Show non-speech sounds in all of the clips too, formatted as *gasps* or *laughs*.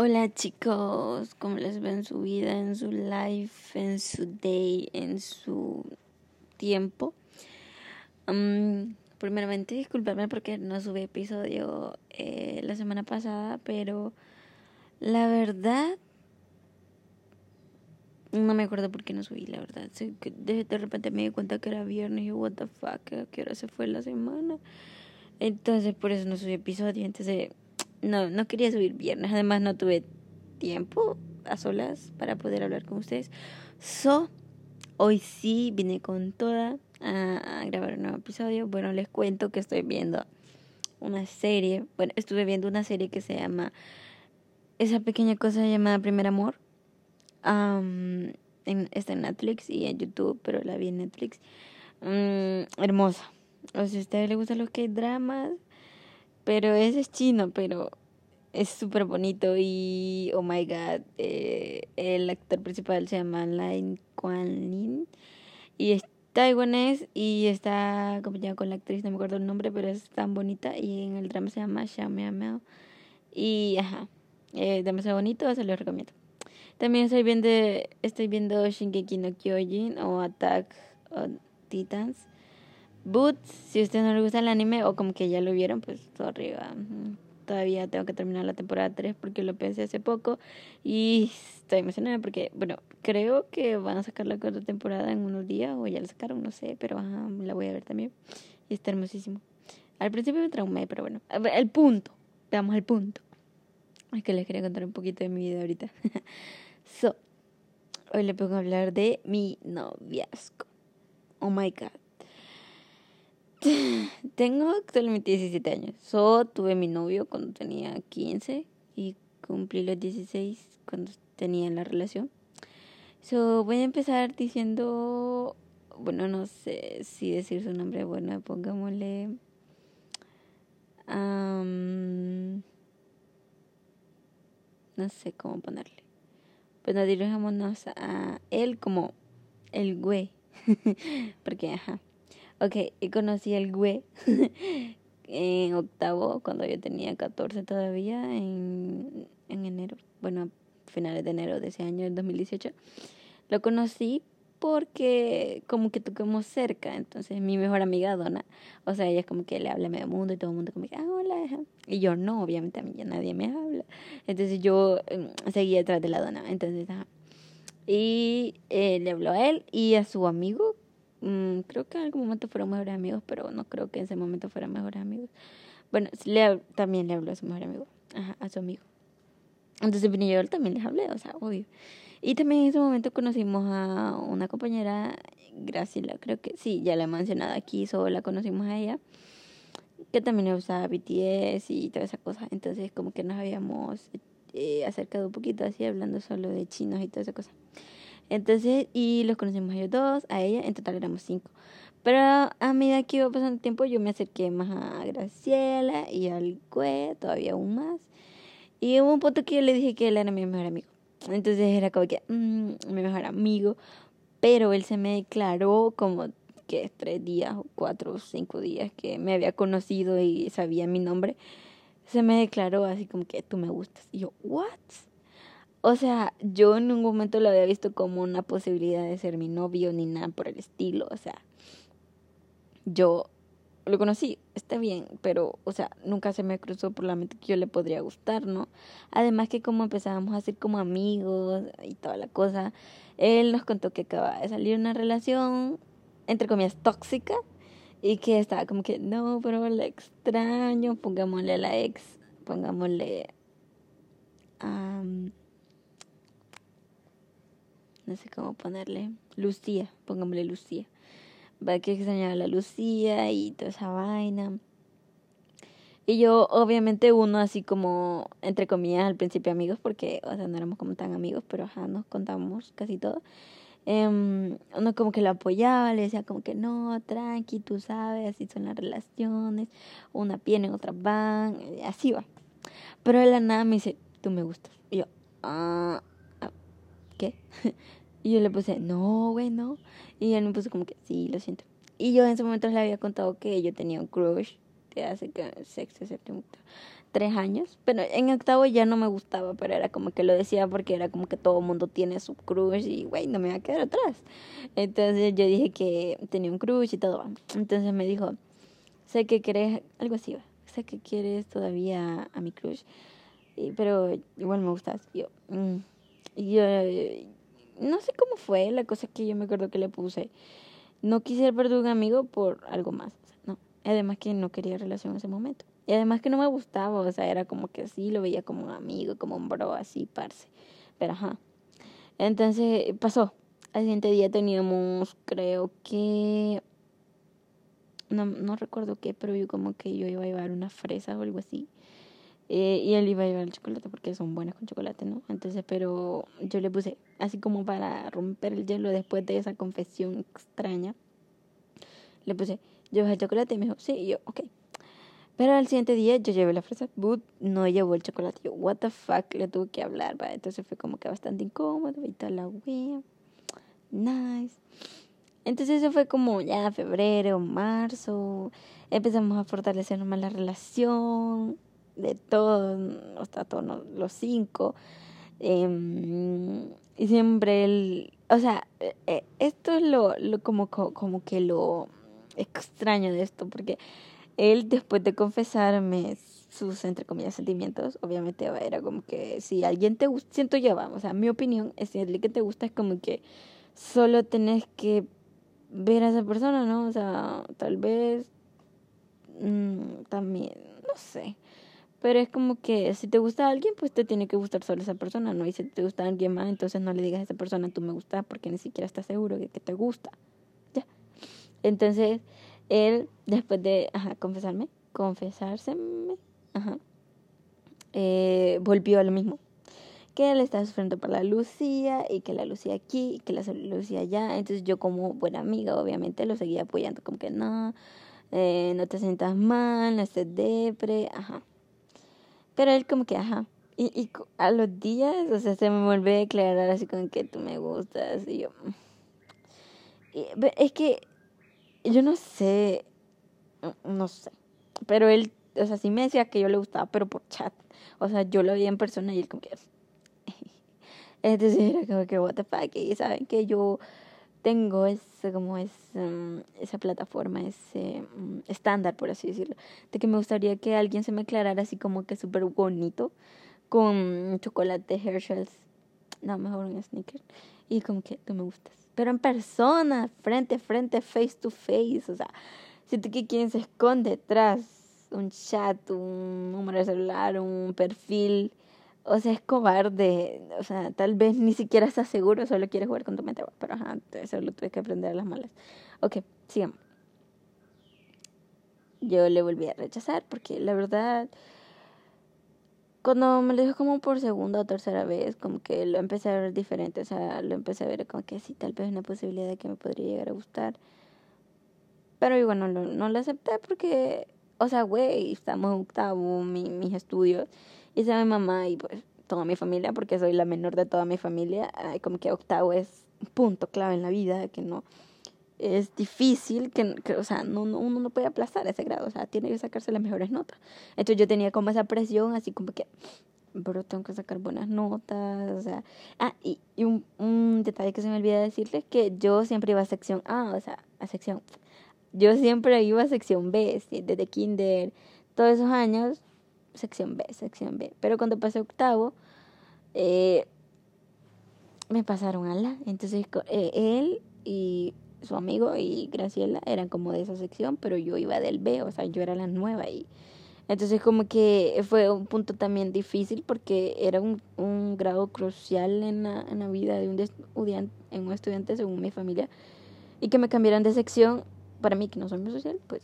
Hola chicos, ¿cómo les va en su vida, en su life, en su day, en su tiempo? Um, primeramente, disculparme porque no subí episodio eh, la semana pasada, pero la verdad no me acuerdo por qué no subí, la verdad. De, de repente me di cuenta que era viernes y yo, what the fuck, ¿a qué hora se fue la semana? Entonces, por eso no subí episodio. Entonces no, no quería subir viernes, además no tuve tiempo a solas para poder hablar con ustedes. So, hoy sí vine con toda a, grabar un nuevo episodio. Bueno, les cuento que estoy viendo una serie. Bueno, estuve viendo una serie que se llama esa pequeña cosa llamada Primer Amor. Um, en, está en Netflix y en YouTube, pero la vi en Netflix. Mm, hermosa. O sea, a ustedes les gustan los que dramas, pero ese es chino, pero es súper bonito y, oh my god, eh, el actor principal se llama Lin Kuan Lin y es taiwanés y está acompañado con la actriz, no me acuerdo el nombre, pero es tan bonita y en el drama se llama Xiao Miao y ajá, eh, demasiado bonito, se lo recomiendo. También estoy viendo, estoy viendo Shingeki no Kyojin o Attack on Titans Boots, si a ustedes no les gusta el anime o como que ya lo vieron, pues todo arriba. Todavía tengo que terminar la temporada 3 porque lo pensé hace poco y estoy emocionada porque, bueno, creo que van a sacar la cuarta temporada en unos días o ya la sacaron, no sé, pero ajá, la voy a ver también y está hermosísimo. Al principio me traumé, pero bueno, el punto, veamos el punto. Es que les quería contar un poquito de mi vida ahorita. *laughs* so, hoy le pongo a hablar de mi noviazgo. Oh my god. *laughs* Tengo actualmente 17 años. So, tuve mi novio cuando tenía 15 y cumplí los 16 cuando tenía la relación. So, voy a empezar diciendo, bueno, no sé si decir su nombre, bueno, pongámosle... no sé cómo ponerle. Bueno, dirijámonos a él como el güey. *laughs* Porque, ajá. Ok, y conocí al güey *laughs* en octavo, cuando yo tenía 14 todavía, en, en enero, bueno, finales de enero de ese año, el 2018. Lo conocí porque como que tocamos cerca, entonces mi mejor amiga Donna, o sea, ella es como que le habla a medio mundo y todo el mundo como que, ah, hola, y yo no, obviamente a mí ya nadie me habla, entonces yo mm, seguía detrás de la Donna, entonces, y eh, le habló a él y a su amigo, Mm, creo que en algún momento fueron mejores amigos, pero no creo que en ese momento fueran mejores amigos. Bueno, le, también le habló a su mejor amigo, ajá, a su amigo. Entonces vine yo también les hablé, o sea, obvio. Y también en ese momento conocimos a una compañera, Graciela, creo que sí, ya la he mencionado aquí, solo la conocimos a ella, que también usaba BTS y toda esa cosa. Entonces como que nos habíamos eh, acercado un poquito así, hablando solo de chinos y toda esa cosa. Entonces, y los conocimos ellos dos, a ella, en total éramos cinco. Pero a medida que iba pasando el tiempo, yo me acerqué más a Graciela y al Cue, todavía aún más. Y hubo un punto que yo le dije que él era mi mejor amigo. Entonces era como que, mmm, mi mejor amigo. Pero él se me declaró como que tres días o cuatro o cinco días que me había conocido y sabía mi nombre. Se me declaró así como que tú me gustas. Y yo, ¿what? O sea, yo en ningún momento lo había visto como una posibilidad de ser mi novio ni nada por el estilo. O sea, yo lo conocí, está bien, pero, o sea, nunca se me cruzó por la mente que yo le podría gustar, ¿no? Además que como empezábamos a ser como amigos y toda la cosa, él nos contó que acaba de salir una relación, entre comillas, tóxica, y que estaba como que, no, pero la extraño, pongámosle a la ex, pongámosle... a no sé cómo ponerle, Lucía, pongámosle Lucía. Va que extrañaba a la Lucía y toda esa vaina. Y yo, obviamente, uno así como, entre comillas, al principio amigos, porque, o sea, no éramos como tan amigos, pero ajá, nos contábamos casi todo. Um, uno como que lo apoyaba, le decía como que no, tranqui, tú sabes, así son las relaciones, una viene, otra van, así va. Pero de la nada me dice, tú me gustas. Y yo, ah ¿qué? *laughs* Y yo le puse, no, güey, no. Y él me puso como que, sí, lo siento. Y yo en ese momento le había contado que yo tenía un crush de hace que sexto, séptimo, tres años, pero en octavo ya no me gustaba, pero era como que lo decía porque era como que todo mundo tiene su crush y, güey, no me va a quedar atrás. Entonces yo dije que tenía un crush y todo. Entonces me dijo, sé que querés, algo así, sé que quieres todavía a mi crush, pero igual me gustas. Y yo, mm". Y yo, no sé cómo fue, la cosa que yo me acuerdo que le puse, no quise perder un amigo por algo más, no. Además que no quería relación en ese momento. Y además que no me gustaba, o sea, era como que así, lo veía como un amigo, como un bro, así, parce. Pero ajá. Entonces pasó. Al siguiente día teníamos, creo que. No, no recuerdo qué, pero yo como que yo iba a llevar una fresa o algo así. Eh, y él iba a llevar el chocolate porque son buenas con chocolate, ¿no? Entonces, pero yo le puse, así como para romper el hielo después de esa confesión extraña, le puse, ¿llevas el chocolate? Y me dijo, sí, y yo, ok. Pero al siguiente día yo llevé la fresa, but no llevó el chocolate. Yo, what the fuck, le tuve que hablar, ¿va? Entonces fue como que bastante incómodo y tal la wea. Nice. Entonces eso fue como ya febrero, marzo. Empezamos a fortalecer más la relación de todos, hasta todos los cinco. Em, y siempre él, o sea, eh, eh, esto es lo, lo como, como que lo extraño de esto, porque él después de confesarme sus, entre comillas, sentimientos, obviamente era como que si alguien te gusta, siento yo, vamos, o sea, mi opinión es si alguien que te gusta es como que solo tenés que ver a esa persona, ¿no? O sea, tal vez mmm, también, no sé. Pero es como que si te gusta alguien, pues te tiene que gustar solo esa persona, ¿no? Y si te gusta alguien más, entonces no le digas a esa persona, tú me gustas, porque ni siquiera estás seguro de que te gusta. Ya. Entonces, él, después de confesarme, confesárseme, ajá, eh, volvió a lo mismo. Que él estaba sufriendo por la Lucía y que la Lucía aquí y que la Lucía allá. Entonces yo como buena amiga obviamente lo seguía apoyando como que no, eh, no te sientas mal, no estés depre, ajá. Pero él como que, ajá. Y, y a los días, o sea, se me vuelve a declarar así como que tú me gustas y yo... Y, es que yo no sé, no sé, pero él, o sea, sí me decía que yo le gustaba, pero por chat. O sea, yo lo veía en persona y él como que... *laughs* Entonces era como que, what the fuck, y saben que yo tengo ese, como es, mm, esa plataforma, ese mm, estándar, por así decirlo, de que me gustaría que alguien se me aclarara así como que súper bonito, con chocolate Herschel's, no, mejor un sneaker, y como que tú me gustas pero en persona, frente a frente, face to face. O sea, siento que quien se esconde detrás, un chat, un número de celular, un perfil, o sea, es cobarde. O sea, tal vez ni siquiera estás seguro, solo quieres jugar con tu mente. Pero ajá, eso lo tuve que aprender a las malas. Ok, sigamos. Yo le volví a rechazar porque la verdad cuando me lo dijo como por segunda o tercera vez, como que lo empecé a ver diferente, o sea, lo empecé a ver como que sí, tal vez una posibilidad de que me podría llegar a gustar. Pero igual no, no lo acepté porque, o sea, güey, estamos en octavo, mi, mis estudios, y sea mi mamá y pues toda mi familia, porque soy la menor de toda mi familia, como que octavo es un punto clave en la vida, que no, es difícil, que, o sea, no, uno no puede aplazar ese grado, o sea, tiene que sacarse las mejores notas. Entonces yo tenía como esa presión, así como que, pero tengo que sacar buenas notas, o sea, ah, y, y un, un detalle que se me olvida decirles, que yo siempre iba a sección A, o sea, a sección, yo siempre iba a sección B, desde kinder, todos esos años, sección B, sección B, pero cuando pasé octavo, eh, me pasaron a la, entonces eh, él y su amigo y Graciela eran como de esa sección, pero yo iba del B, o sea, yo era la nueva y entonces como que fue un punto también difícil porque era un, un grado crucial en la, en la vida de un estudiante, en un estudiante según mi familia. Y que me cambiaran de sección para mí que no soy muy social, pues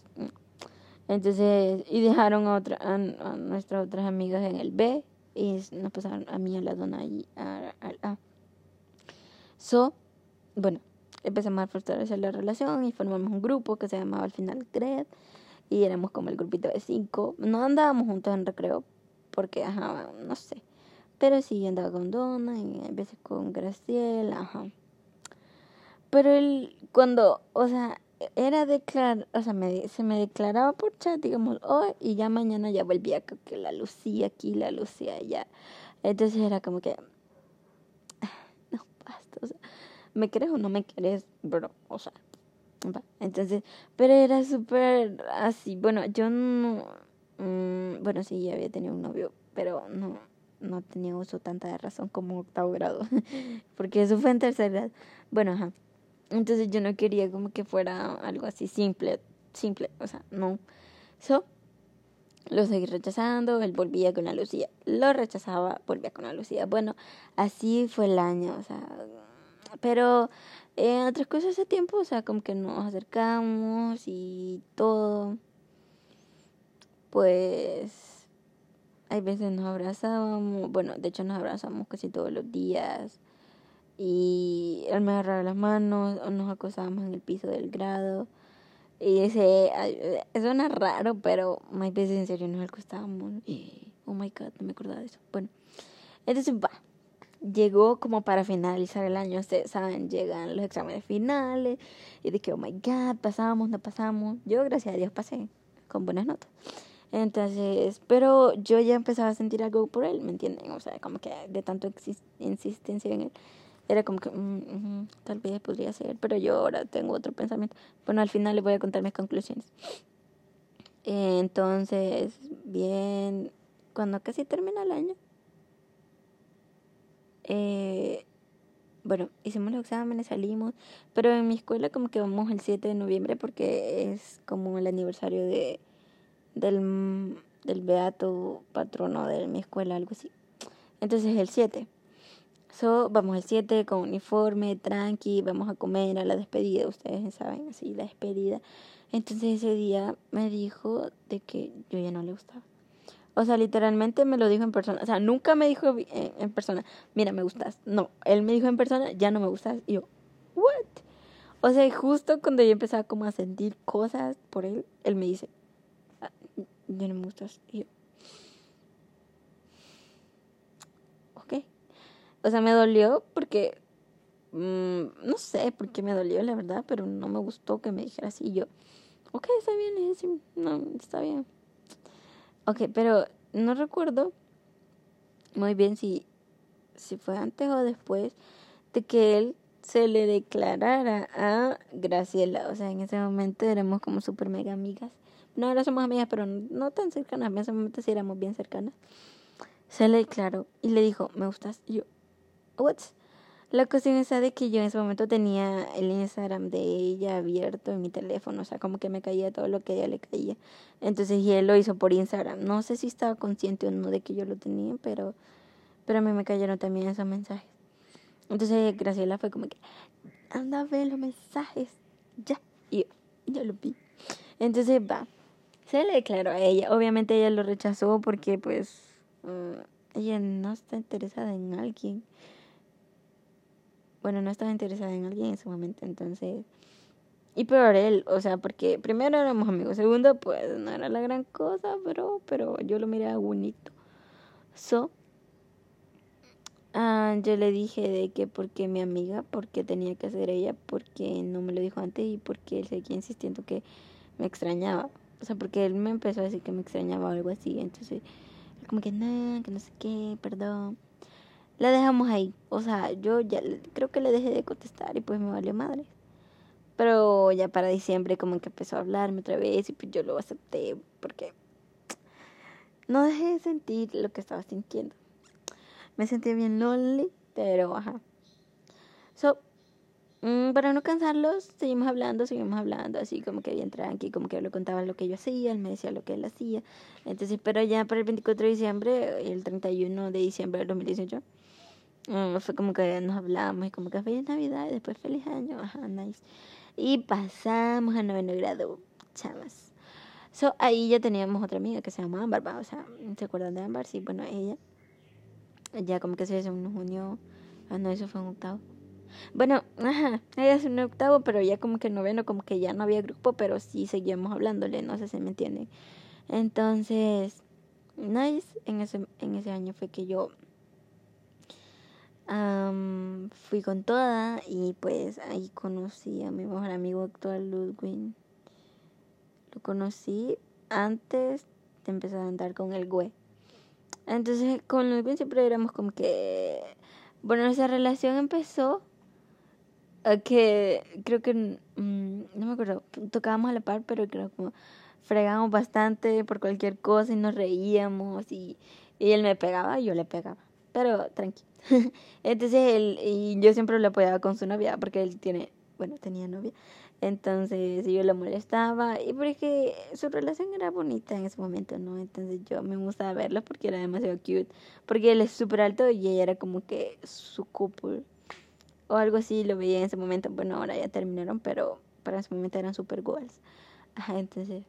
entonces y dejaron a otra a, nuestras otras amigas en el B y nos pasaron a mí a la dona y al A. So, bueno, empezamos a fortalecer la relación y formamos un grupo que se llamaba al final GRED y éramos como el grupito de cinco. No andábamos juntos en recreo porque, ajá, no sé. Pero sí andaba con Donna y a veces con Graciela, ajá. Pero él, cuando, o sea, era declarar, o sea, se me declaraba por chat, digamos, hoy, y ya mañana ya volvía que la lucía aquí, la lucía allá. Entonces era como que, no, basta, o sea, ¿me crees o no me crees, bro? O sea, entonces, pero era súper así, bueno, yo no, mm, bueno, sí, ya había tenido un novio, pero no, no tenía uso tanta de razón como octavo grado, *laughs* porque eso fue en tercer grado. Bueno, ajá. Entonces yo no quería como que fuera algo así simple, simple, o sea, no. So, lo seguí rechazando, él volvía con la Lucía, lo rechazaba, volvía con la Lucía. Bueno, así fue el año, o sea, pero en otras cosas hace tiempo, o sea, como que nos acercamos y todo, pues hay veces nos abrazábamos, bueno, de hecho nos abrazamos casi todos los días y él me agarraba las manos nos acosábamos en el piso del grado. Y ese, suena raro, pero hay veces en serio nos acostábamos. Oh my god, no me acordaba de eso. Bueno, entonces va. Llegó como para finalizar el año, ustedes saben, llegan los exámenes finales y de que, oh my god, pasamos, no pasamos. Yo, gracias a Dios, pasé con buenas notas. Entonces, pero yo ya empezaba a sentir algo por él, ¿me entienden? O sea, como que de tanto insistencia en él era como que mm, tal vez podría ser, pero yo ahora tengo otro pensamiento. Bueno, al final les voy a contar mis conclusiones. entonces, bien, cuando casi termina el año, eh, bueno, hicimos los exámenes, salimos, pero en mi escuela como que vamos el 7 de noviembre porque es como el aniversario de del, del beato patrono de mi escuela, algo así. Entonces el 7. So, vamos el 7 con uniforme, tranqui, vamos a comer a la despedida, ustedes saben, así, la despedida. Entonces ese día me dijo de que yo ya no le gustaba. O sea, literalmente me lo dijo en persona. O sea, nunca me dijo en, persona, mira, me gustas. No, él me dijo en persona, ya no me gustas. Y yo, ¿what? O sea, justo cuando yo empezaba como a sentir cosas por él, él me dice, ah, ya no me gustas. Y yo, O sea, me dolió porque, mmm, no sé por qué me dolió, la verdad, pero no me gustó que me dijera así. yo, ok, está bien, es no, está bien. Ok, pero no recuerdo muy bien si, si fue antes o después de que él se le declarara a Graciela. O sea, en ese momento éramos como súper mega amigas. No, ahora somos amigas, pero no tan cercanas. En ese momento sí éramos bien cercanas. Se le declaró y le dijo, me gustas. Yo, what? La cuestión es de que yo en ese momento tenía el Instagram de ella abierto en mi teléfono, o sea, como que me caía todo lo que ella le caía. Entonces, y él lo hizo por Instagram. No sé si estaba consciente o no de que yo lo tenía, pero, pero a mí me cayeron también esos mensajes. Entonces, Graciela fue como que, anda a ver los mensajes, ya. Y yo, lo vi. Entonces, va. Se le declaró a ella. Obviamente ella lo rechazó porque, pues, mm, ella no está interesada en alguien bueno, no estaba interesada en alguien en ese momento, entonces... Y peor él, o sea, porque primero éramos amigos, segundo, pues no era la gran cosa, pero, pero yo lo miraba bonito. So, ah, yo le dije de que porque mi amiga, porque tenía que hacer ella, porque no me lo dijo antes y porque él seguía insistiendo que me extrañaba. O sea, porque él me empezó a decir que me extrañaba o algo así, entonces, como que no, que no sé qué, perdón la dejamos ahí. O sea, yo ya creo que le dejé de contestar y pues me valió madre. Pero ya para diciembre como que empezó a hablarme otra vez y pues yo lo acepté porque no dejé de sentir lo que estaba sintiendo. Me sentí bien lonely, pero ajá. So, mm, para no cansarlos, seguimos hablando, seguimos hablando, así como que bien tranqui, como que le contaba lo que yo hacía, él me decía lo que él hacía. Entonces, pero ya para el 24 de diciembre el 31 de diciembre del 2018 Mm, fue como que nos hablamos y como que feliz Navidad y después feliz año, ajá, nice. Y pasamos a noveno grado, chavas. So, ahí ya teníamos otra amiga que se llama Amber, o sea, ¿se acuerdan de Amber? Sí, bueno, ella, ya como que se hizo un junio, ah, no, eso fue un octavo. Bueno, ajá, ella es un octavo, pero ya como que noveno, como que ya no había grupo, pero sí seguíamos hablándole, no sé si me entienden. Entonces, nice, en ese, en ese año fue que yo fui con toda y pues ahí conocí a mi mejor amigo actual, Ludwig. Lo conocí antes de empezar a andar con el güey. Entonces con Ludwig siempre éramos como que... Bueno, esa relación empezó que creo que... Mm, no me acuerdo, tocábamos a la par, pero creo como fregábamos bastante por cualquier cosa y nos reíamos y, y él me pegaba y yo le pegaba. Pero tranquilo. *laughs* Entonces él, y yo siempre lo apoyaba con su novia, porque él tiene, bueno, tenía novia. Entonces yo lo molestaba y porque su relación era bonita en ese momento, ¿no? Entonces yo me gustaba verlo porque era demasiado cute. Porque él es súper alto y ella era como que su couple. O algo así lo veía en ese momento. Bueno, ahora ya terminaron, pero para ese momento eran super goals. Entonces.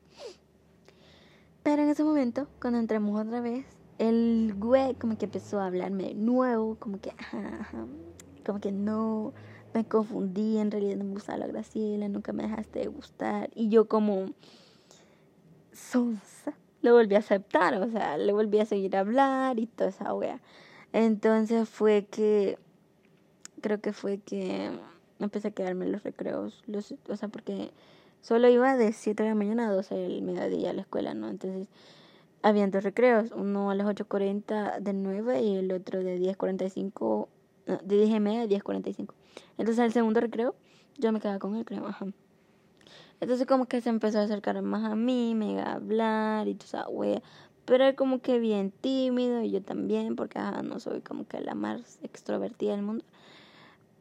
Pero en ese momento, cuando entramos otra vez, el güey como que empezó a hablarme de nuevo, como que, como que no, me confundí, en realidad no me gustaba la Graciela, nunca me dejaste de gustar. Y yo como sonsa, lo volví a aceptar, o sea, le volví a seguir a hablar y toda esa wea. Entonces fue que, creo que fue que empecé a quedarme en los recreos, los, o sea, porque solo iba de 7 de la mañana a 12 del mediodía a la escuela, ¿no? Entonces habían dos recreos, uno a las 8.40 de 9 y el otro de 10.45, no, de 10 y media a 10.45. Entonces el segundo recreo yo me quedaba con él, creo, ajá. Entonces como que se empezó a acercar más a mí, me iba a hablar y toda esa wea. Pero él como que bien tímido y yo también, porque ajá, no soy como que la más extrovertida del mundo.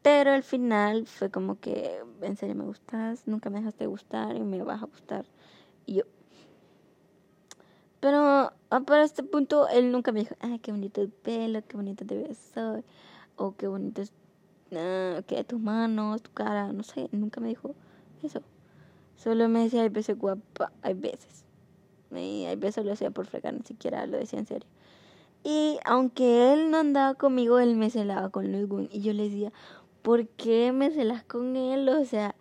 Pero al final fue como que, en serio me gustas, nunca me dejaste gustar y me vas a gustar. Y yo, pero ah, para este punto él nunca me dijo, ay, qué bonito el pelo, qué bonito te ves hoy, o qué bonito es que tus manos, tu cara, no sé, nunca me dijo eso. Solo me decía, hay veces guapa, hay veces. Y hay veces lo hacía por fregar, ni siquiera lo decía en serio. Y aunque él no andaba conmigo, él me celaba con Ludwig. Y yo le decía, ¿por qué me celas con él? O sea,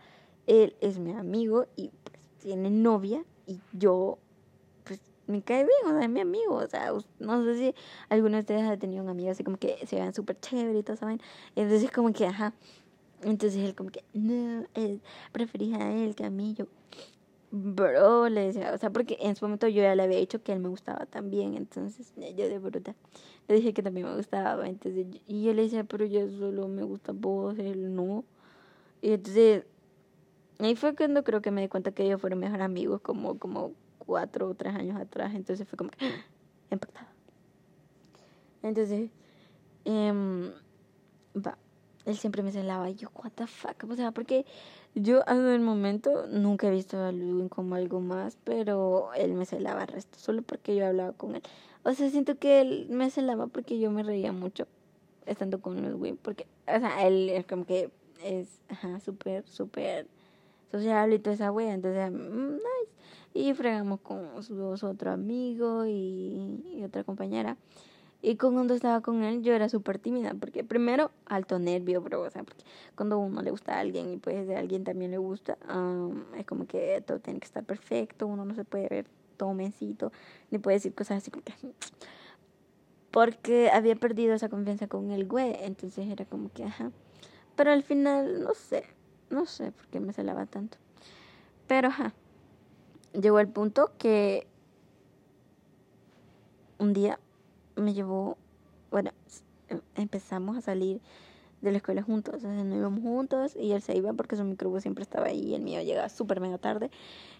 él es mi amigo y pues tiene novia y yo me cae bien, o sea, es mi amigo, o sea, no sé si alguno de ustedes ha tenido un amigo así como que se vean súper chévere y todo, ¿saben? Entonces como que, ajá, entonces él como que, no, él prefería a él que a mí, yo, bro, le decía, o sea, porque en su momento yo ya le había dicho que él me gustaba también, entonces yo de bruta le dije que también me gustaba, entonces, y yo le decía, pero yo solo me gusta vos, él no, y entonces, ahí fue cuando creo que me di cuenta que ellos fueron mejores amigos, como, como cuatro o tres años atrás, entonces fue como que *gasps* impactada. Entonces, eh, va, él siempre me celaba y yo, what the fuck, o sea, porque yo hasta el momento nunca he visto a Ludwig como algo más, pero él me celaba el resto, solo porque yo hablaba con él. O sea, siento que él me celaba porque yo me reía mucho estando con Ludwig, porque, o sea, él es como que es, súper, súper sociable y toda esa wea, entonces, mm, nice. Y fregamos con su otro amigo y, otra compañera. Y cuando estaba con él, yo era súper tímida, porque primero, alto nervio, bro, o sea, porque cuando uno le gusta a alguien y pues de alguien también le gusta, es como que todo tiene que estar perfecto, uno no se puede ver todo mencito, ni puede decir cosas así como que... Porque había perdido esa confianza con el güey, entonces era como que, ajá. Pero al final, no sé, no sé por qué me celaba tanto. Pero, ajá llegó el punto que un día me llevó, bueno, em, empezamos a salir de la escuela juntos, sea, nos íbamos juntos y él se iba porque su microbús siempre estaba ahí y el mío llegaba súper mega tarde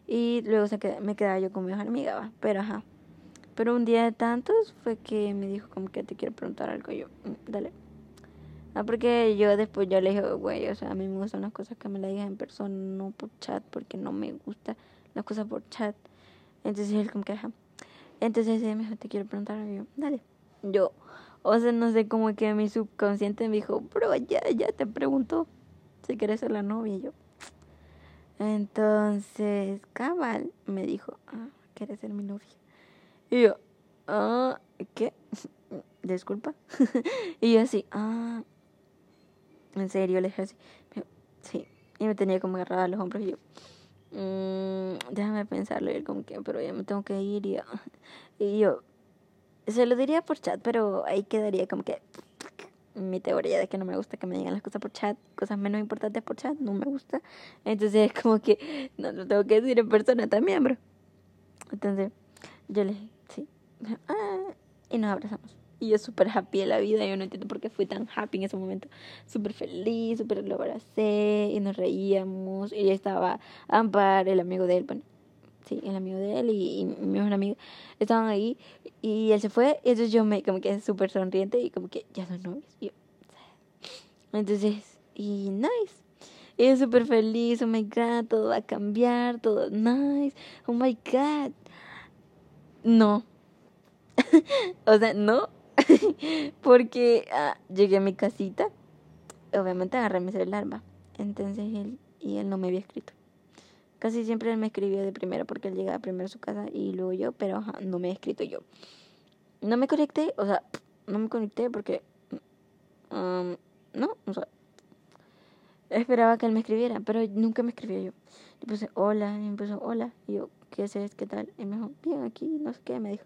y luego se me quedaba yo con mi amiga, pero ajá. Pero un día de tantos fue que me dijo como que te quiero preguntar algo yo, mm, dale. Ah, porque yo después yo le dije, güey, o sea, a mí me gustan las cosas que me las digas en persona, no por chat, porque no me gusta las cosas por chat. Entonces él como que, ajá. Entonces él me dijo, te quiero preguntar. Y yo, dale. Yo, o sea, no sé, como que mi subconsciente me dijo, bro, ya, ya te pregunto si quieres ser la novia. Y yo, entonces, cabal, me dijo, ah, ¿quieres ser mi novia? Y yo, ah, ¿qué? *laughs* Disculpa. *laughs* y yo así, ah, en serio, le dije así. sí. Y me tenía como agarrada los hombros y yo, mmm, déjame pensarlo. Y él como que, pero ya me tengo que ir. Y yo, se lo diría por chat, pero ahí quedaría como que, mi teoría de que no me gusta que me digan las cosas por chat, cosas menos importantes por chat, no me gusta. Entonces es como que no lo tengo que decir en persona también, bro. Entonces yo le dije, sí. Ah, y nos abrazamos. Y yo súper happy de la vida, yo no entiendo por qué fui tan happy en ese momento. Súper feliz, súper lo abracé y nos reíamos. Y estaba Ampar, el amigo de él, bueno, sí, el amigo de él y, mi mejor amigo estaban ahí y él se fue. Y entonces yo me como que súper sonriente y como que ya son novios. Y yo, entonces, y nice. Y yo súper feliz, oh my god, todo va a cambiar, todo nice, oh my god. No. *laughs* o sea, no, *laughs* porque ah, llegué a mi casita, obviamente agarré mi celular, Entonces él, y él no me había escrito. Casi siempre él me escribía de primero porque él llegaba primero a su casa y luego yo, pero no me he escrito yo. No me conecté, o sea, no me conecté porque... Um, no, o sea, esperaba que él me escribiera, pero nunca me escribió yo. Le puse hola, y me puso hola, y yo, ¿qué haces? ¿Qué tal? Y me dijo, bien, aquí, no sé qué, me dijo.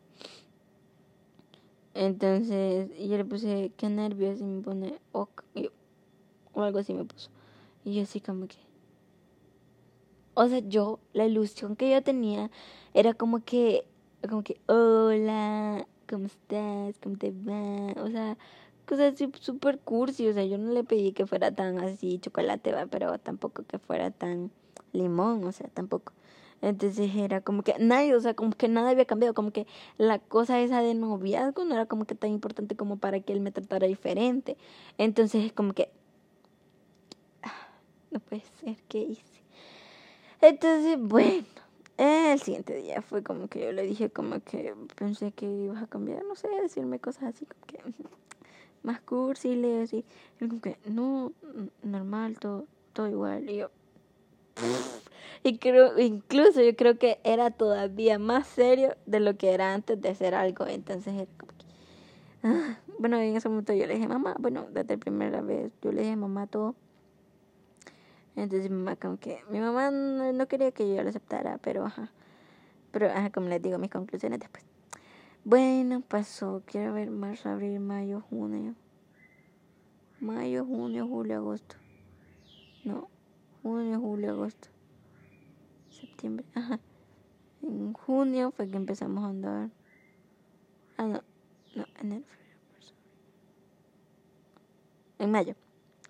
Entonces, yo le puse, qué nervios, y me pone, ok, o algo así me puso. Y yo así como que... O sea, yo, la ilusión que yo tenía era como que, como que, hola, ¿cómo estás? ¿Cómo te va? O sea, cosas súper cursi. O sea, yo no le pedí que fuera tan así chocolate, va, pero tampoco que fuera tan limón, o sea, tampoco. Entonces era como que nadie, o sea, como que nada había cambiado, como que la cosa esa de noviazgo no era como que tan importante como para que él me tratara diferente. Entonces es como que ah, no puede ser, ¿qué hice? Entonces, bueno, el siguiente día fue como que yo le dije como que pensé que ibas a cambiar, no sé, decirme cosas así como que más cursi, le así, y como que no, normal, todo, todo igual, y yo y creo, incluso yo creo que era todavía más serio de lo que era antes de hacer algo. Entonces era como que, ah, bueno, en ese momento yo le dije, mamá, bueno, desde la primera vez yo le dije, mamá, todo. Entonces mi mamá como que, mi mamá no, quería que yo lo aceptara, pero ajá. Pero ajá, como les digo, mis conclusiones después. Bueno, pasó, quiero ver marzo, abril, mayo, junio. Mayo, junio, julio, agosto. No, junio, julio, agosto septiembre, ajá. En junio fue que empezamos a andar. Ah, no, no, enero, En mayo.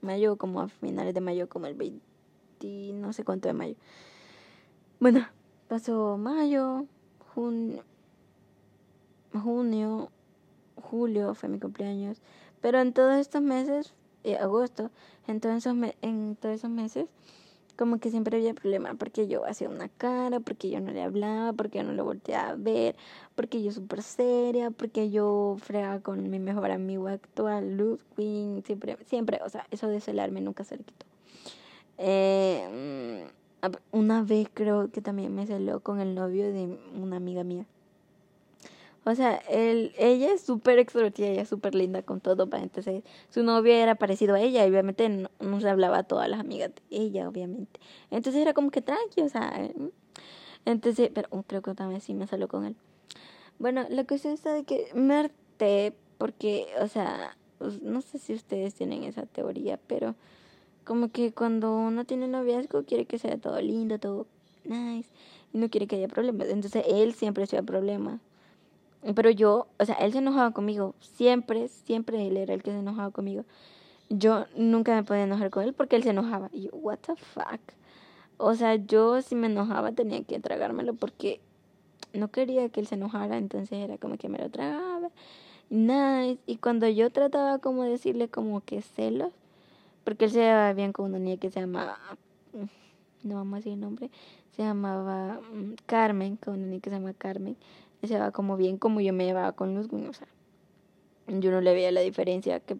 Mayo, como a finales de mayo, como el 20, no sé cuánto de mayo. Bueno, pasó mayo, junio, junio, julio fue mi cumpleaños. Pero en todos estos meses, eh, agosto, en todos esos, en todos esos meses, como que siempre había problema porque yo hacía una cara, porque yo no le hablaba, porque yo no lo volteaba a ver, porque yo súper seria, porque yo fregaba con mi mejor amigo actual, Ludwig, siempre, siempre, o sea, eso de celarme nunca se le quitó. Eh, una vez creo que también me celó con el novio de una amiga mía. O sea, él, ella es súper extrovertida, ella es súper linda con todo, entonces su novia era parecido a ella, y obviamente no, se hablaba a todas las amigas de ella, obviamente. Entonces era como que tranqui, o sea, mm. entonces, pero uh, creo que también sí me salió con él. Bueno, la cuestión está de que me harté porque, o sea, pues, no sé si ustedes tienen esa teoría, pero como que cuando uno tiene noviazgo quiere que sea todo lindo, todo nice, y no quiere que haya problemas. Entonces él siempre hacía problemas pero yo, o sea, él se enojaba conmigo. Siempre, siempre él era el que se enojaba conmigo. Yo nunca me podía enojar con él porque él se enojaba. Y yo, what the fuck. O sea, yo si me enojaba tenía que tragármelo porque no quería que él se enojara. Entonces era como que me lo tragaba. Nice. Y cuando yo trataba como decirle como que celos, porque él se llevaba bien con una niña que se llamaba, no vamos a decir el nombre, se llamaba mm, Carmen, con una niña que se llama Carmen se va como bien como yo me llevaba con los o sea, yo no le veía la diferencia que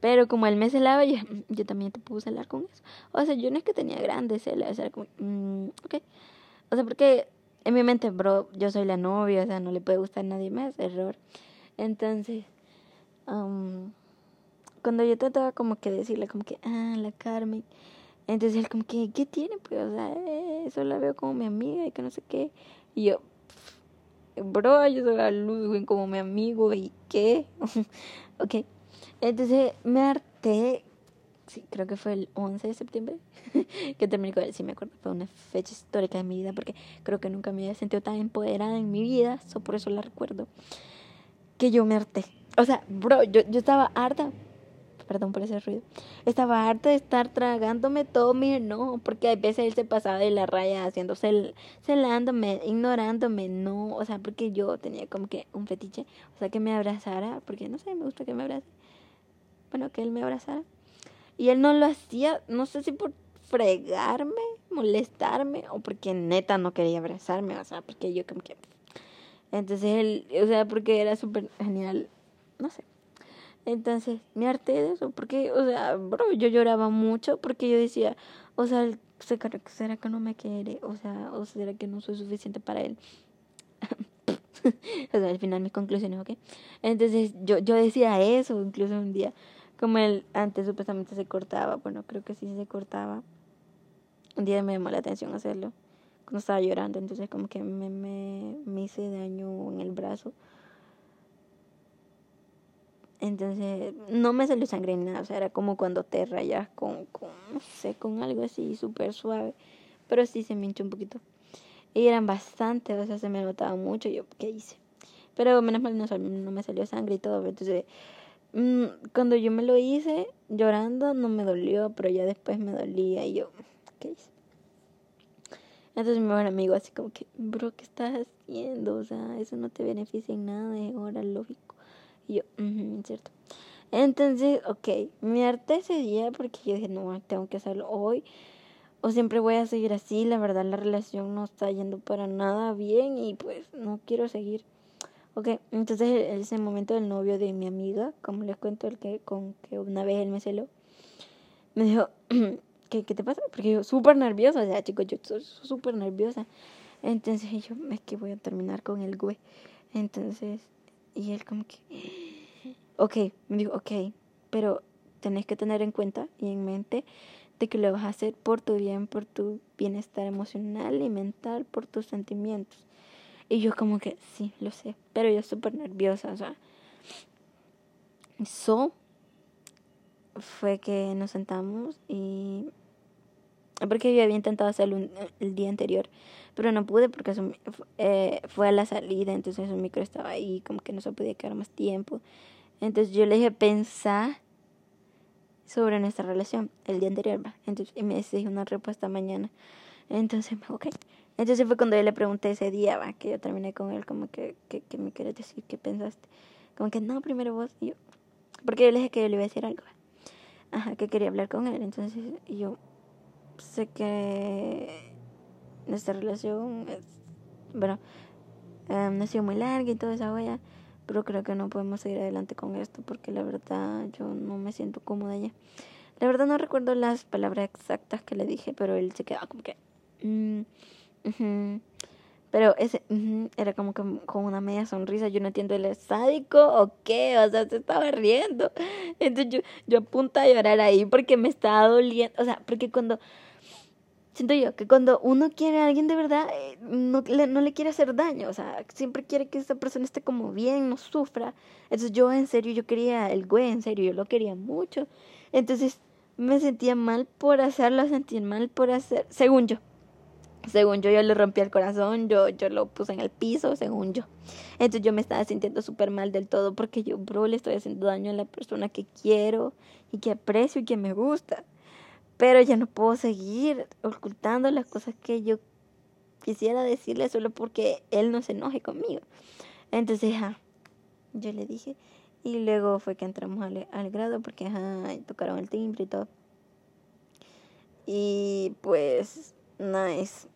pero como él me celaba yo, yo también te puedo celar con eso. O sea yo no es que tenía grandes celos o como mm, ok. O sea porque en mi mente bro yo soy la novia o sea no le puede gustar a nadie más error. Entonces cuando yo trataba como que decirle como que ah la Carmen entonces él como que qué tiene pues o sea eso la veo como mi amiga y que no sé qué. Y yo bro, yo soy a Ludwig como mi amigo y qué. *laughs* ok, Entonces me harté, sí, creo que fue el 11 de septiembre *laughs* que terminé con él, sí me acuerdo, fue una fecha histórica de mi vida porque creo que nunca me había sentido tan empoderada en mi vida, so por eso la recuerdo, que yo me harté. O sea, bro, yo, yo estaba harta, perdón por ese ruido, estaba harta de estar tragándome todo mi no, porque a veces él se pasaba de la raya haciéndose, celándome, ignorándome, no, o sea, porque yo tenía como que un fetiche, o sea, que me abrazara, porque no sé, me gusta que me abrace, bueno, que él me abrazara, y él no lo hacía, no sé si por fregarme, molestarme, o porque neta no quería abrazarme, o sea, porque yo como que... Entonces él, o sea, porque era súper genial, no sé. Entonces me harté de eso, porque, o sea, bro, yo lloraba mucho porque yo decía, o sea, ¿será que no me quiere? O sea, ¿o será que no soy suficiente para él? *laughs* o sea, al final mis conclusiones, ¿ok? Entonces yo, yo decía eso, incluso un día, como él antes supuestamente se cortaba, bueno, creo que sí se cortaba. Un día me llamó la atención hacerlo, cuando estaba llorando, entonces como que me, me, me hice daño en el brazo entonces, no me salió sangre ni nada, o sea, era como cuando te rayas con, con no sé, con algo así súper suave, pero sí se me hinchó un poquito. Y eran bastante, o sea, se me notaba mucho, yo, ¿qué hice? Pero menos mal no, no me salió sangre y todo, entonces, mmm, cuando yo me lo hice, llorando, no me dolió, pero ya después me dolía y yo, ¿qué hice? Entonces mi buen amigo así como que, bro, ¿qué estás haciendo? O sea, eso no te beneficia en nada, es ahora lógico. Y yo, cierto. Entonces, ok, me harté ese día porque yo dije, no, tengo que hacerlo hoy. O siempre voy a seguir así, la verdad la relación no está yendo para nada bien y pues no quiero seguir. Ok, entonces ese momento del novio de mi amiga, como les cuento, el que con que una vez él me celó, me dijo, *clears throat* ¿qué, qué te pasa? Porque yo súper nerviosa, o sea, chicos, yo soy súper nerviosa. Entonces *laughs* yo, es que voy a terminar con el güey. Entonces y él como que, *gasps* ok, me dijo, ok, pero tenés que tener en cuenta y en mente de que lo vas a hacer por tu bien, por tu bienestar emocional y mental, por tus sentimientos. Y yo como que, sí, lo sé, pero yo súper nerviosa, o sea. Eso fue que nos sentamos y... Porque yo había intentado hacerlo el día anterior, pero no pude porque eh, fue a la salida, entonces su micro estaba ahí, como que no se podía quedar más tiempo. Entonces yo le dije, pensar sobre nuestra relación el día anterior, ¿va? Entonces, y me dijo una respuesta mañana. Entonces, ok. Entonces fue cuando yo le pregunté ese día, ¿va? Que yo terminé con él, como que, ¿qué, me quieres decir? ¿Qué pensaste? Como que, no, primero vos. Y yo, porque yo le dije que yo le iba a decir algo, Ajá, que quería hablar con él. Entonces, yo sé que nuestra relación es, bueno, em, ha sido muy larga y toda esa huella, pero creo que no podemos seguir adelante con esto porque la verdad yo no me siento cómoda ya. La verdad no recuerdo las palabras exactas que le dije, pero él se quedaba como que... Mm, pero ese era como que con una media sonrisa. Yo no entiendo, ¿él es sádico o qué? O sea, se estaba riendo. *laughs* Entonces yo, yo apunto a llorar ahí porque me estaba doliendo. O sea, porque cuando siento yo que cuando uno quiere a alguien de verdad, eh, no le, no le quiere hacer daño, o sea, siempre quiere que esa persona esté como bien, no sufra. Entonces yo en serio, yo quería el güey, en serio, yo lo quería mucho. Entonces me sentía mal por hacerlo, sentir mal por hacer, según yo. Según yo, yo le rompí el corazón, yo, yo lo puse en el piso, según yo. Entonces yo me estaba sintiendo súper mal del todo porque yo, bro, le estoy haciendo daño a la persona que quiero y que aprecio y que me gusta. Pero ya no puedo seguir ocultando las cosas que yo quisiera decirle solo porque él no se enoje conmigo. Entonces, ajá, yo le dije. Y luego fue que entramos al, al grado porque ajá, tocaron el timbre y todo. Y pues, nice.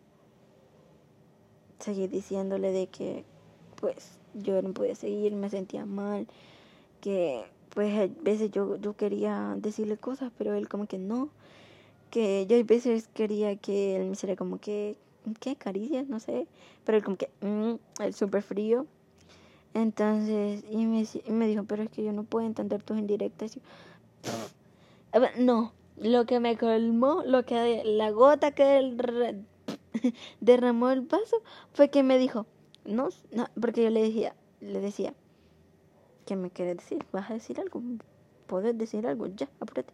Seguí diciéndole de que, pues, yo no podía seguir, me sentía mal. Que, pues, a veces yo, yo quería decirle cosas, pero él como que no que yo a veces quería que él me hiciera como que, ¿qué? Caricias, no sé, pero él como que, mm, el súper frío. Entonces, y me, y me dijo, pero es que yo no puedo entender tus indirectas. no, lo que me colmó, lo que la gota que *laughs* derramó el vaso fue que me dijo, no, no, porque yo le decía, le decía, ¿qué me quieres decir? ¿Vas a decir algo? ¿Puedes decir algo? Ya, apúrate.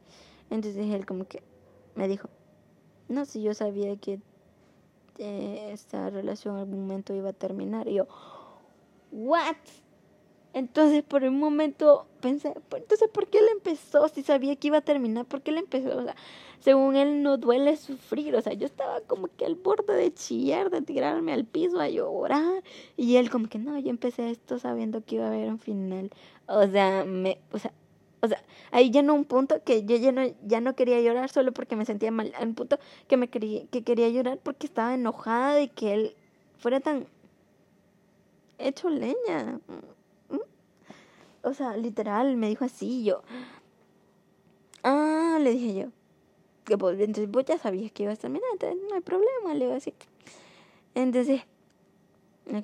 Entonces él como que me dijo, no, si yo sabía que eh, esta relación en algún momento iba a terminar. Y yo, ¿what? Entonces por un momento pensé, pues, entonces ¿por qué él empezó? Si sabía que iba a terminar, ¿por qué él empezó? O sea, según él no duele sufrir, o sea, yo estaba como que al borde de chillar, de tirarme al piso a llorar, y él como que no, yo empecé esto sabiendo que iba a haber un final. O sea, me, o sea, o sea, ahí no un punto que yo ya no, ya no quería llorar solo porque me sentía mal, un punto que me quería, que quería llorar porque estaba enojada de que él fuera tan hecho leña. O sea, literal, me dijo así, yo. Ah, le dije yo. Que pues, entonces vos ya sabías que iba a terminar, entonces no hay problema, le digo así. Entonces,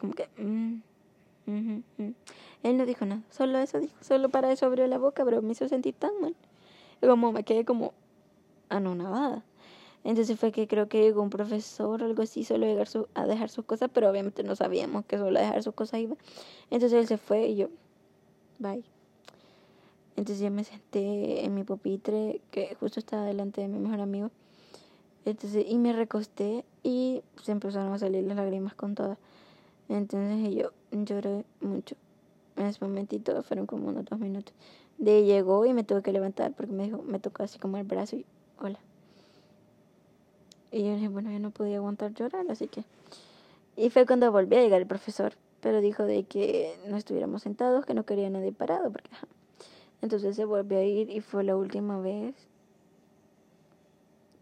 como que. Mm, Él no dijo nada, solo eso dijo, solo para eso abrió la boca, pero me hizo sentir tan mal. Como me quedé como anonadada. Entonces fue que creo que llegó un profesor o algo así, solo a dejar, a dejar sus cosas, pero obviamente no sabíamos que solo a dejar sus cosas iba. Entonces él se fue y yo, bye. Entonces yo me senté en mi pupitre, que justo estaba delante de mi mejor amigo. Entonces, y me recosté y se empezaron a salir las lágrimas con todas. Entonces yo lloré mucho. En ese momentito fueron como unos dos minutos. De llegó y me tuve que levantar porque me dijo, me tocó así como el brazo y hola. Y yo dije, bueno, yo no podía aguantar llorar, así que... Y fue cuando volví a llegar el profesor pero dijo de que no estuviéramos sentados, que no quería nadie parado, porque entonces se volvió a ir y fue la última vez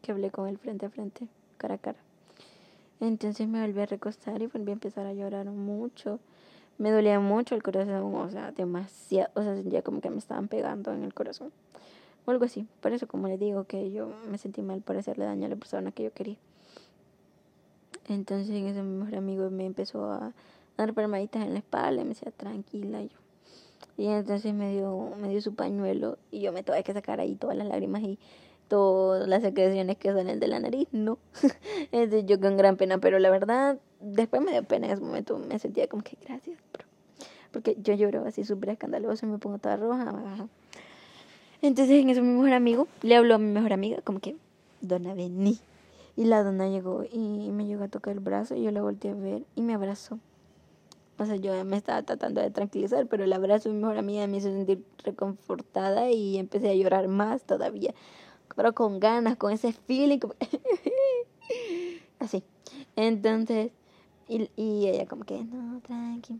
que hablé con él frente a frente, cara a cara. Entonces me volví a recostar y volví a empezar a llorar mucho. Me dolía mucho el corazón, o sea, demasiado, o sea, sentía como que me estaban pegando en el corazón. O algo así. Por eso, como le digo, que yo me sentí mal por hacerle daño a la persona que yo quería. Entonces, ese mejor amigo me empezó a dar palmaditas en la espalda y me decía, tranquila, yo. Y entonces me dio, me dio su pañuelo y yo me tuve que sacar ahí todas las lágrimas y todas las secreciones que salen de la nariz, no. *laughs* entonces yo con gran pena, pero la verdad, después me dio pena en ese momento, me sentía como que gracias, porque yo lloro así súper escandaloso y me pongo toda roja. Entonces en eso mi mejor amigo le habló a mi mejor amiga como que, dona vení. Y la dona llegó y me llegó a tocar el brazo y yo la volteé a ver y me abrazó. O sea, yo me estaba tratando de tranquilizar, pero el abrazo de mi mejor amiga me hizo sentir reconfortada y empecé a llorar más todavía. Pero con ganas, con ese feeling. *laughs* Así. Entonces, y, y ella como que, no, tranqui.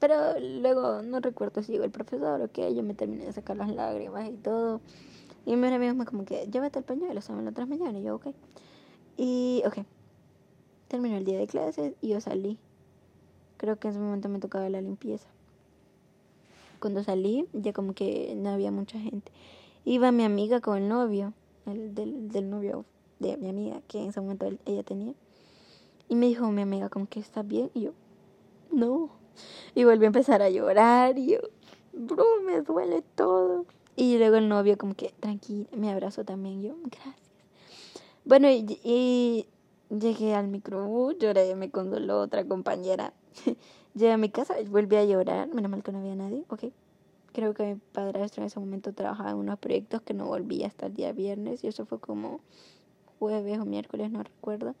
Pero luego no recuerdo si llegó el profesor o qué, yo me terminé de sacar las lágrimas y todo. Y mi amiga me como que, llévate el pañuelo, saben la otra mañana. Y yo, ok. Y, ok. Terminó el día de clases y yo salí Creo que en ese momento me tocaba la limpieza. Cuando salí, ya como que no había mucha gente. Iba mi amiga con el novio, el del, del novio de mi amiga, que en ese momento ella tenía. Y me dijo mi amiga como que está bien. Y yo, no. Y volví a empezar a llorar. Y yo, bro, me duele todo. Y luego el novio como que, tranquila, me abrazó también. yo, gracias. Bueno, y, y llegué al microbús, lloré, me condoló otra compañera *laughs* Llegué a mi casa, volví a llorar, menos mal que no había nadie, ok. Creo que mi padrastro en ese momento trabajaba en unos proyectos que no volvía hasta el día viernes y eso fue como jueves o miércoles, no recuerdo.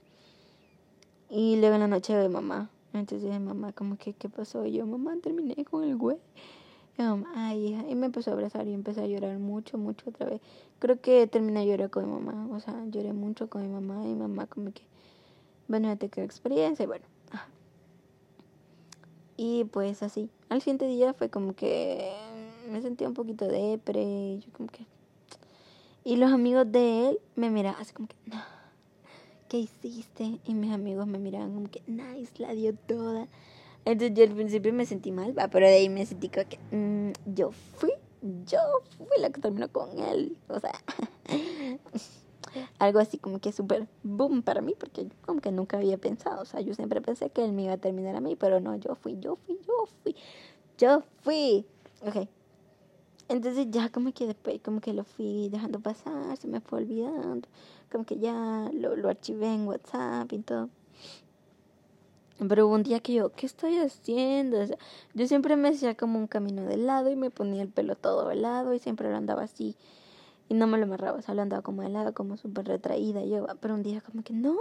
Y luego en la noche de mamá. Entonces dije, mamá, como que, ¿qué pasó? Y yo, mamá, terminé con el güey. Y mamá, ay, hija. Y me empezó a abrazar y empecé a llorar mucho, mucho otra vez. Creo que terminé llorar con mi mamá. O sea, lloré mucho con mi mamá y mamá como que, bueno, ya te quedó experiencia. Y bueno, y pues así. Al siguiente día fue como que me sentía un poquito depre. Y yo como que. Y los amigos de él me miraban así como que, ¿qué hiciste? Y mis amigos me miraban como que, nice, la dio toda. Entonces yo al principio me sentí mal, ¿va? pero de ahí me sentí como que, mm, yo fui, yo fui la que terminó con él. O sea, *laughs* algo así como que súper boom para mí, porque yo como que nunca había pensado, o sea, yo siempre pensé que él me iba a terminar a mí, pero no, yo fui, yo fui, yo fui, yo fui. Ok. Entonces ya como que después como que lo fui dejando pasar, se me fue olvidando, como que ya lo, lo archivé en WhatsApp y todo. Pero hubo un día que yo, ¿qué estoy haciendo? Yo siempre me hacía como un camino de lado y me ponía el pelo todo de lado y siempre lo andaba así. Y no me lo amarraba, o sea, lo andaba como de lado, como súper retraída. yo, pero un día como que no.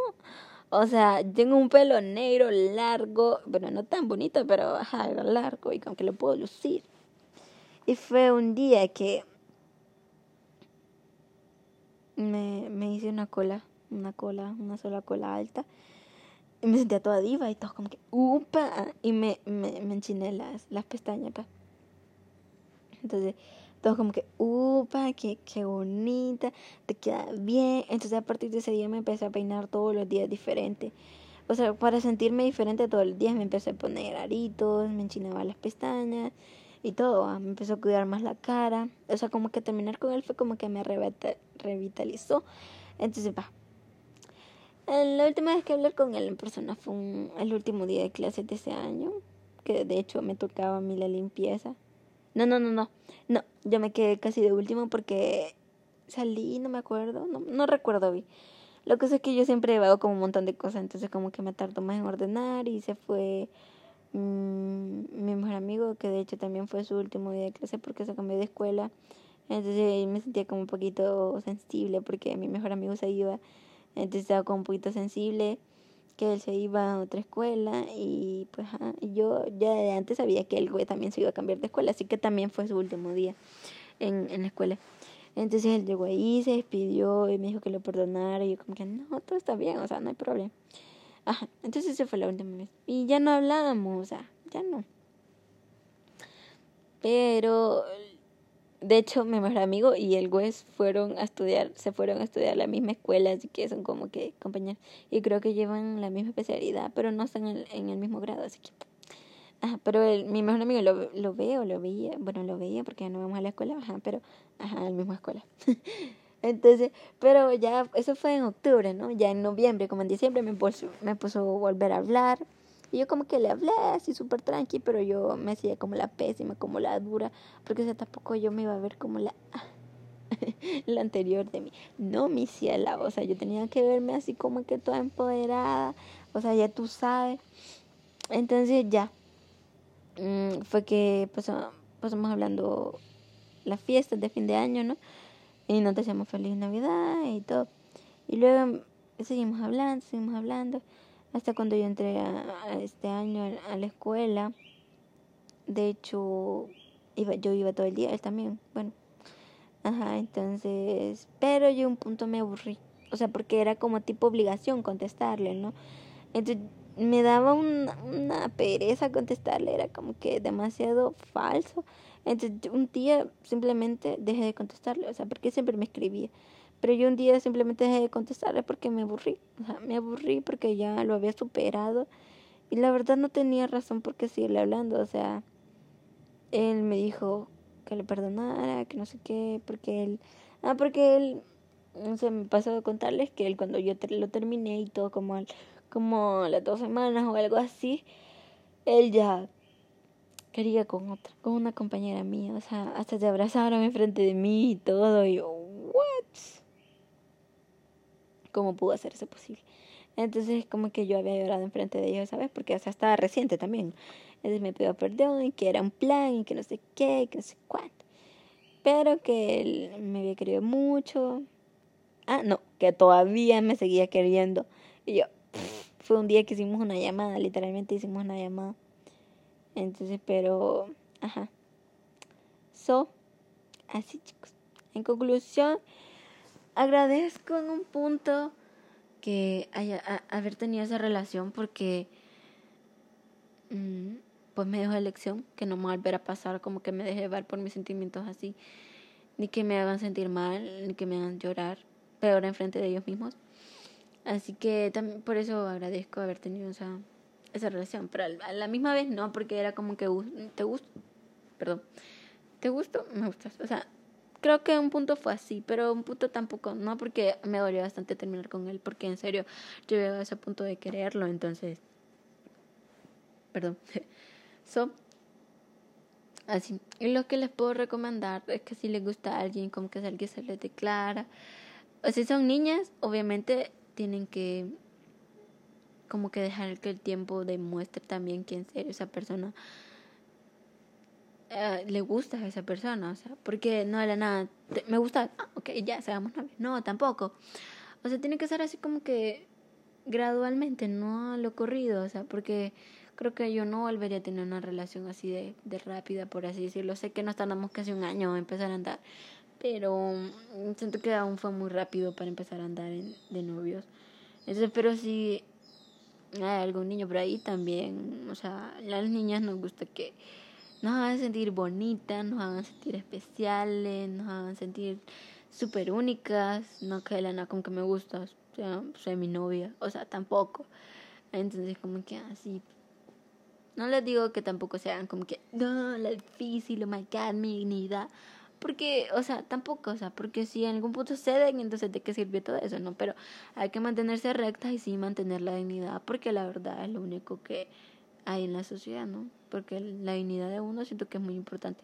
O sea, tengo un pelo negro largo, bueno, no tan bonito, pero ajá, largo y como que lo puedo lucir. Y fue un día que me, me hice una cola, una cola, una sola cola alta y me sentía toda diva y todo como que, upa, y me, me, me enchiné las, las pestañas, pa. Entonces, todo como que, upa, qué, qué bonita, te queda bien. Entonces, a partir de ese día me empecé a peinar todos los días diferente. O sea, para sentirme diferente todos los días me empecé a poner aritos, me enchinaba las pestañas y todo. Ah, me empezó a cuidar más la cara. O sea, como que terminar con él fue como que me revitalizó. Entonces, va, la última vez que hablé con él en persona fue el último día de clases de ese año, que de hecho me tocaba a mí la limpieza. No, no, no, no, no, yo me quedé casi de último porque salí, no me acuerdo, no, no recuerdo bien. Lo que sé es que yo siempre he llevado como un montón de cosas, entonces como que me tardó más en ordenar y se fue mi mejor amigo, que de hecho también fue su último día de clase porque se cambió de escuela. Entonces me sentía como un poquito sensible porque mi mejor amigo se iba entonces estaba como un poquito sensible que él se iba a otra escuela y pues yo ya de antes sabía que el güey también se iba a cambiar de escuela, así que también fue su último día en, en la escuela. Entonces él llegó ahí, se despidió y me dijo que lo perdonara y yo como que no, todo está bien, o sea, no hay problema. Ajá, entonces esa fue la última vez. Y ya no hablábamos, o sea, ya no. Pero de hecho, mi mejor amigo y el Wes fueron a estudiar, se fueron a estudiar la misma escuela, así que son como que compañeros. Y creo que llevan la misma especialidad, pero no están en, el mismo grado, así que. Ajá, pero el, mi mejor amigo lo, lo veo, lo veía, bueno, lo veía porque ya no vamos a la escuela, ajá, pero, ajá, en la misma escuela. *laughs* Entonces, pero ya, eso fue en octubre, ¿no? Ya en noviembre, como en diciembre, me puso, me puso a volver a hablar y yo como que le hablé así súper tranqui, pero yo me hacía como la pésima, como la dura, porque o tampoco yo me iba a ver como la, *laughs* la anterior de mí. No, mi ciela, o sea, yo tenía que verme así como que toda empoderada, o sea, ya tú sabes. Entonces ya, mm, fue que pasamos, pasamos hablando las fiestas de fin de año, ¿no? Y nos decíamos feliz Navidad y todo. Y luego seguimos hablando, seguimos hablando hasta cuando yo entré este año a, la escuela. De hecho, iba, yo iba todo el día, él también, bueno. Ajá, entonces, pero yo un punto me aburrí, o sea, porque era como tipo obligación contestarle, ¿no? Entonces me daba una pereza contestarle, era como que demasiado falso. Entonces un día simplemente dejé de contestarle, o sea, porque siempre me escribía. Pero yo un día simplemente dejé de contestarle porque me aburrí. O sea, me aburrí porque ya lo había superado. Y la verdad no tenía razón por qué seguirle hablando. O sea, él me dijo que le perdonara, que no sé qué, porque él... Ah, porque él... No sé, me pasó de contarles que él cuando yo lo terminé y todo como, como las dos semanas o algo así, él ya quería con otra, con una compañera mía. O sea, hasta se abrazaron enfrente de mí y todo. Y yo, ¿what? cómo pudo hacerse posible. Entonces, como que yo había llorado enfrente de ellos, ¿sabes? Porque o sea, estaba reciente también. Entonces me pidió perdón y que era un plan y que no sé qué, que no sé cuánto. Pero que él me había querido mucho. Ah, no, que todavía me seguía queriendo. Y yo, fue un día que hicimos una llamada, literalmente hicimos una llamada. Entonces, pero, ajá. So, así chicos. En conclusión, agradezco en un punto que haya haber tenido esa relación porque mm, pues me dejó elección que no me va a volver a pasar como que me deje llevar por mis sentimientos así ni que me hagan sentir mal ni que me hagan llorar peor enfrente de ellos mismos así que también por eso agradezco haber tenido esa esa relación pero a la misma vez no porque era como que te gusto perdón te gusto me gustas o sea creo que un punto fue así, pero un punto tampoco, no, porque me dolió bastante terminar con él, porque en serio yo llegué a ese punto de quererlo, entonces, perdón. *laughs* so, así. Y lo que les puedo recomendar es que si les gusta a alguien, como que alguien se les declara. O si son niñas, obviamente tienen que como que dejar que el tiempo demuestre también que en serio esa persona eh, le gusta a esa persona, o sea, porque no era nada, me gusta, ah, ok, ya, seamos novios, no, tampoco, o sea, tiene que ser así como que gradualmente, no a lo corrido, o sea, porque creo que yo no volvería a tener una relación así de, de rápida, por así decirlo, sé que nos tardamos casi un año a empezar a andar, pero mm, siento que aún fue muy rápido para empezar a andar de novios, entonces, pero si hay algún niño por ahí también, o sea, las niñas nos gusta que nos hagan sentir bonitas, nos hagan sentir especiales, nos hagan sentir súper únicas, no que la nada como que me gusta, o sea, soy mi novia, o sea, tampoco. Entonces como que así, no les digo que tampoco sean como que, no, la difícil, oh my god, mi dignidad. Porque, o sea, tampoco, o sea, porque si en algún punto ceden, entonces de qué sirve todo eso, ¿no? Pero hay que mantenerse rectas y sí mantener la dignidad, porque la verdad es lo único que hay en la sociedad, ¿no? Porque la dignidad de uno siento que es muy importante.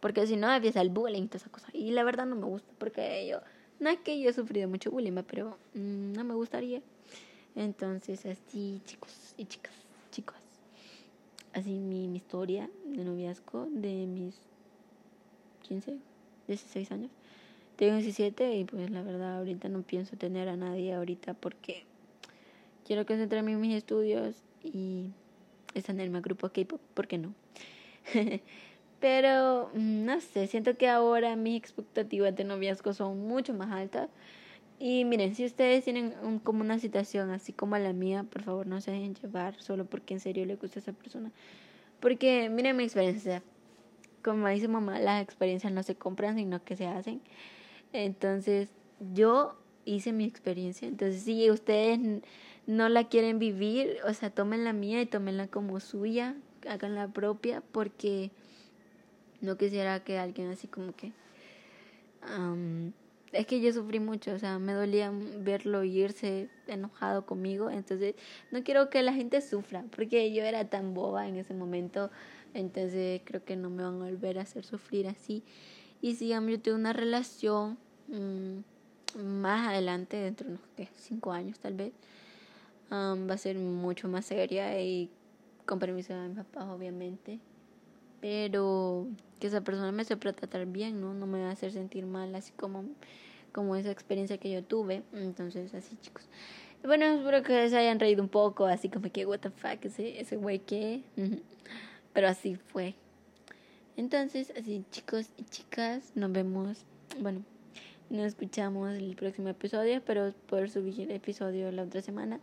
Porque si no, empieza el bullying y toda esa cosa. Y la verdad no me gusta, porque yo, no es que yo he sufrido mucho bullying, pero mm, no me gustaría. Entonces, así, chicos y chicas, chicos. Así mi historia de noviazgo de mis 15, 16 años. Tengo 17 y pues la verdad ahorita no pienso tener a nadie ahorita porque quiero concentrarme en mis estudios y es en el grupo K-pop, ¿por qué no? *laughs* Pero, mm, no sé, siento que ahora mis expectativas de noviazgo son mucho más altas. Y miren, si ustedes tienen un, como una situación así como la mía, por favor no se dejen llevar solo porque en serio le gusta a esa persona. Porque, miren mi experiencia. Como dice mamá, las experiencias no se compran, sino que se hacen. Entonces, yo hice mi experiencia. Entonces, si ustedes no la quieren vivir, o sea, tomen la mía y tómenla como suya, hagan la propia, porque no quisiera que alguien así como que... es que yo sufrí mucho, o sea, me dolía verlo irse enojado conmigo, entonces no quiero que la gente sufra, porque yo era tan boba en ese momento, entonces creo que no me van a volver a hacer sufrir así. Y si yo tengo una relación mm, más adelante, dentro de unos cinco años tal vez, va a ser mucho más seria y con permiso de mi papá, obviamente. Pero que esa persona me sepa tratar bien, ¿no? No me va a hacer sentir mal, así como, como esa experiencia que yo tuve. Entonces, así, chicos. Bueno, espero que se hayan reído un poco, así como que, what the fuck, ese, ese güey que. Pero así fue. Entonces, así, chicos y chicas, nos vemos. Bueno, nos escuchamos el próximo episodio, pero poder subir el episodio la otra semana.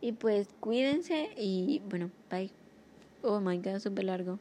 Y pues cuídense y bueno, bye. Oh my god, súper largo.